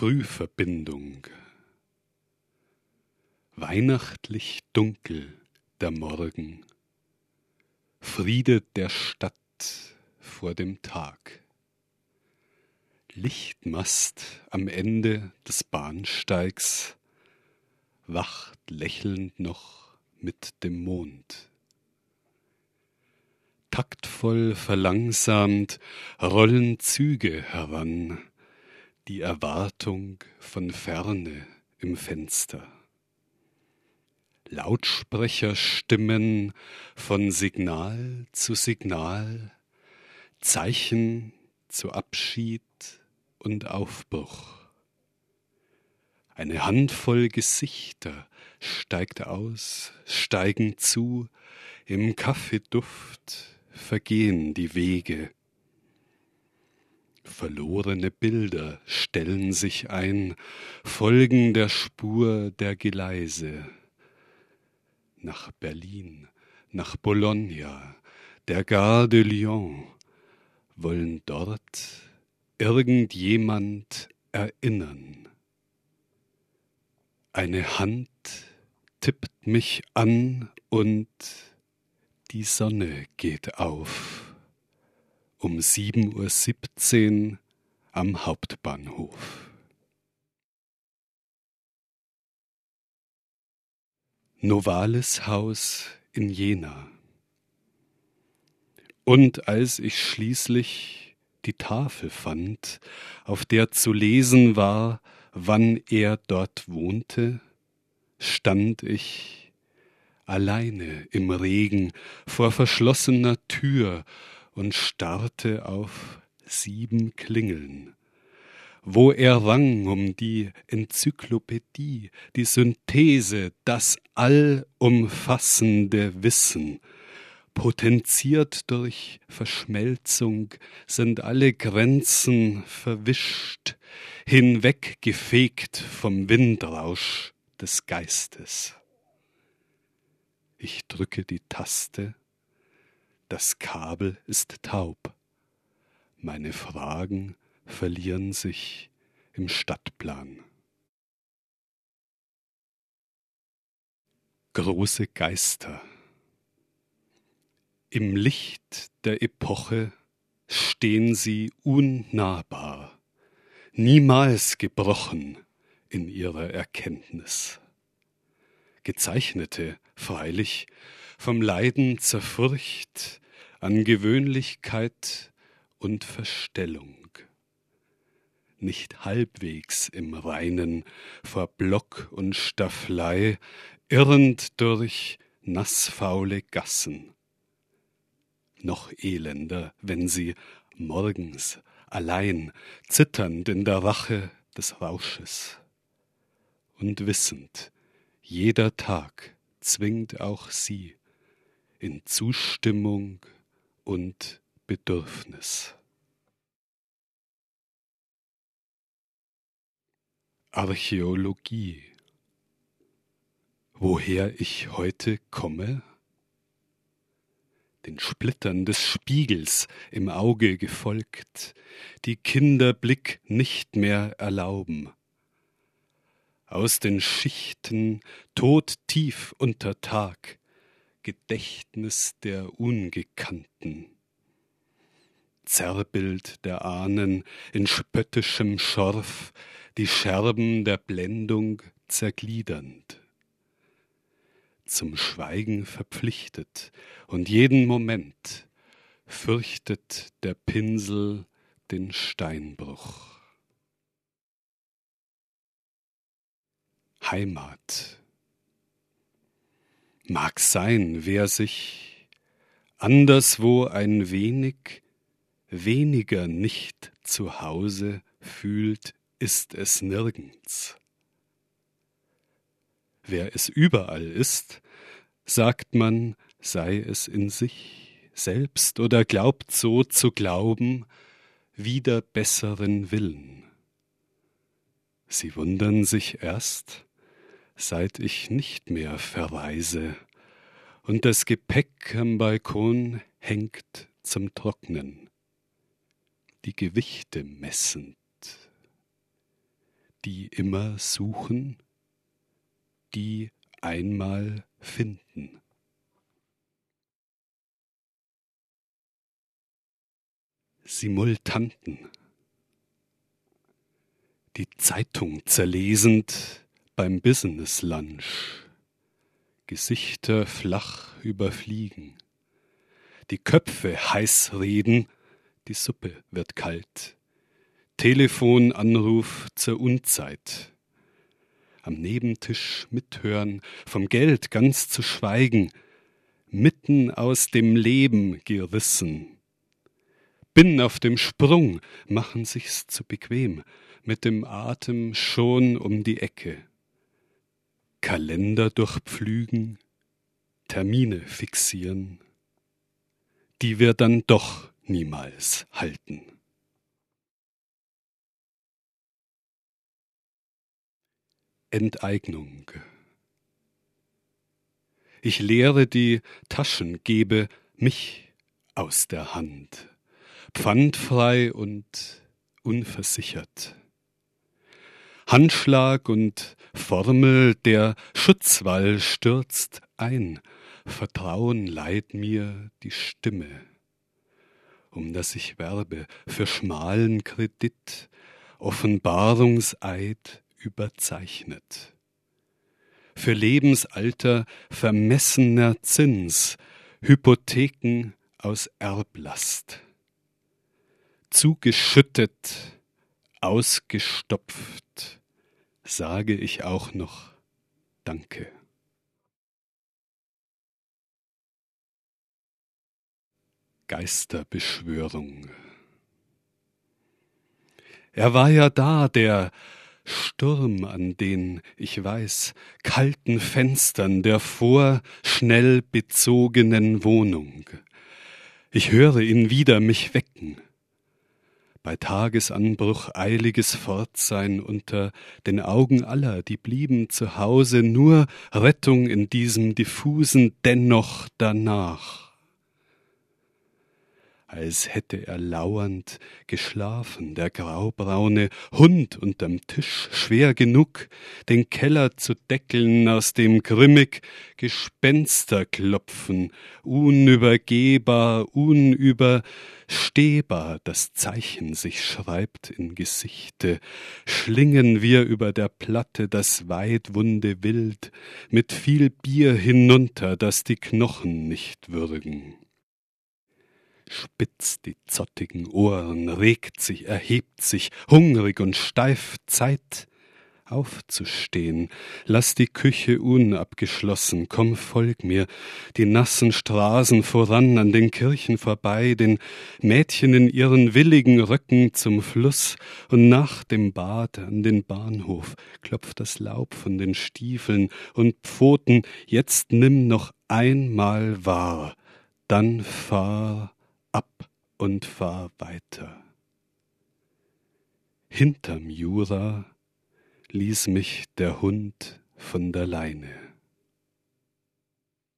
Frühverbindung. Weihnachtlich dunkel der Morgen, Friede der Stadt vor dem Tag. Lichtmast am Ende des Bahnsteigs wacht lächelnd noch mit dem Mond. Taktvoll verlangsamt rollen Züge heran, die Erwartung von Ferne im Fenster. Lautsprecherstimmen von Signal zu Signal, Zeichen zu Abschied und Aufbruch. Eine Handvoll Gesichter steigt aus, steigen zu, im Kaffeeduft vergehen die Wege. Verlorene Bilder stellen sich ein, folgen der Spur der Geleise. Nach Berlin, nach Bologna, der Gare de Lyon, wollen dort irgendjemand erinnern. Eine Hand tippt mich an und die Sonne geht auf um 7.17 Uhr am Hauptbahnhof. Novalis Haus in Jena. Und als ich schließlich die Tafel fand, auf der zu lesen war, wann er dort wohnte, stand ich alleine im Regen vor verschlossener Tür und starrte auf sieben Klingeln, wo er rang um die Enzyklopädie, die Synthese, das allumfassende Wissen, potenziert durch Verschmelzung sind alle Grenzen verwischt, hinweggefegt vom Windrausch des Geistes. Ich drücke die Taste, das Kabel ist taub. Meine Fragen verlieren sich im Stadtplan. Große Geister. Im Licht der Epoche stehen sie unnahbar, niemals gebrochen in ihrer Erkenntnis. Gezeichnete freilich vom Leiden zerfurcht an Gewöhnlichkeit und Verstellung. Nicht halbwegs im Reinen vor Block und Stafflei, irrend durch nassfaule Gassen. Noch elender, wenn sie morgens allein zitternd in der Rache des Rausches und wissend, jeder Tag zwingt auch sie in Zustimmung und Bedürfnis. Archäologie Woher ich heute komme? Den Splittern des Spiegels im Auge gefolgt, die Kinderblick nicht mehr erlauben, aus den Schichten todtief unter Tag, Gedächtnis der Ungekannten. Zerrbild der Ahnen in spöttischem Schorf, die Scherben der Blendung zergliedernd. Zum Schweigen verpflichtet und jeden Moment fürchtet der Pinsel den Steinbruch. Heimat. Mag sein, wer sich anderswo ein wenig weniger nicht zu Hause fühlt, ist es nirgends. Wer es überall ist, sagt man, sei es in sich selbst oder glaubt so zu glauben, wider besseren Willen. Sie wundern sich erst, seit ich nicht mehr verreise und das Gepäck am Balkon hängt zum Trocknen, die Gewichte messend, die immer suchen, die einmal finden. Simultanten. Die Zeitung zerlesend beim Business Lunch. Gesichter flach überfliegen. Die Köpfe heiß reden, die Suppe wird kalt. Telefonanruf zur Unzeit. Am Nebentisch mithören, vom Geld ganz zu schweigen, mitten aus dem Leben gerissen. Bin auf dem Sprung, machen sich's zu bequem, mit dem Atem schon um die Ecke. Kalender durchpflügen, Termine fixieren, die wir dann doch niemals halten. Enteignung. Ich leere die Taschen, gebe mich aus der Hand, pfandfrei und unversichert. Handschlag und Formel, der Schutzwall stürzt ein, Vertrauen leiht mir die Stimme, um dass ich werbe für schmalen Kredit, Offenbarungseid überzeichnet. Für Lebensalter vermessener Zins, Hypotheken aus Erblast. Zugeschüttet, ausgestopft, sage ich auch noch Danke. Geisterbeschwörung. Er war ja da, der Sturm an den, ich weiß, kalten Fenstern der vorschnell bezogenen Wohnung. Ich höre ihn wieder mich wecken. Bei Tagesanbruch eiliges Fortsein unter den Augen aller, die blieben zu Hause, nur Rettung in diesem diffusen Dennoch danach als hätte er lauernd geschlafen, der graubraune Hund unterm Tisch schwer genug, den Keller zu deckeln, aus dem grimmig Gespenster klopfen, unübergehbar, unüberstehbar das Zeichen sich schreibt in Gesichte, schlingen wir über der Platte das weitwunde Wild mit viel Bier hinunter, dass die Knochen nicht würgen spitzt die zottigen Ohren, regt sich, erhebt sich, hungrig und steif Zeit aufzustehen. Lass die Küche unabgeschlossen, komm, folg mir, die nassen Straßen voran, an den Kirchen vorbei, den Mädchen in ihren willigen Röcken zum Fluss. Und nach dem Bad an den Bahnhof klopft das Laub von den Stiefeln und Pfoten, jetzt nimm noch einmal wahr, dann fahr und fahr weiter. Hinterm Jura ließ mich der Hund von der Leine.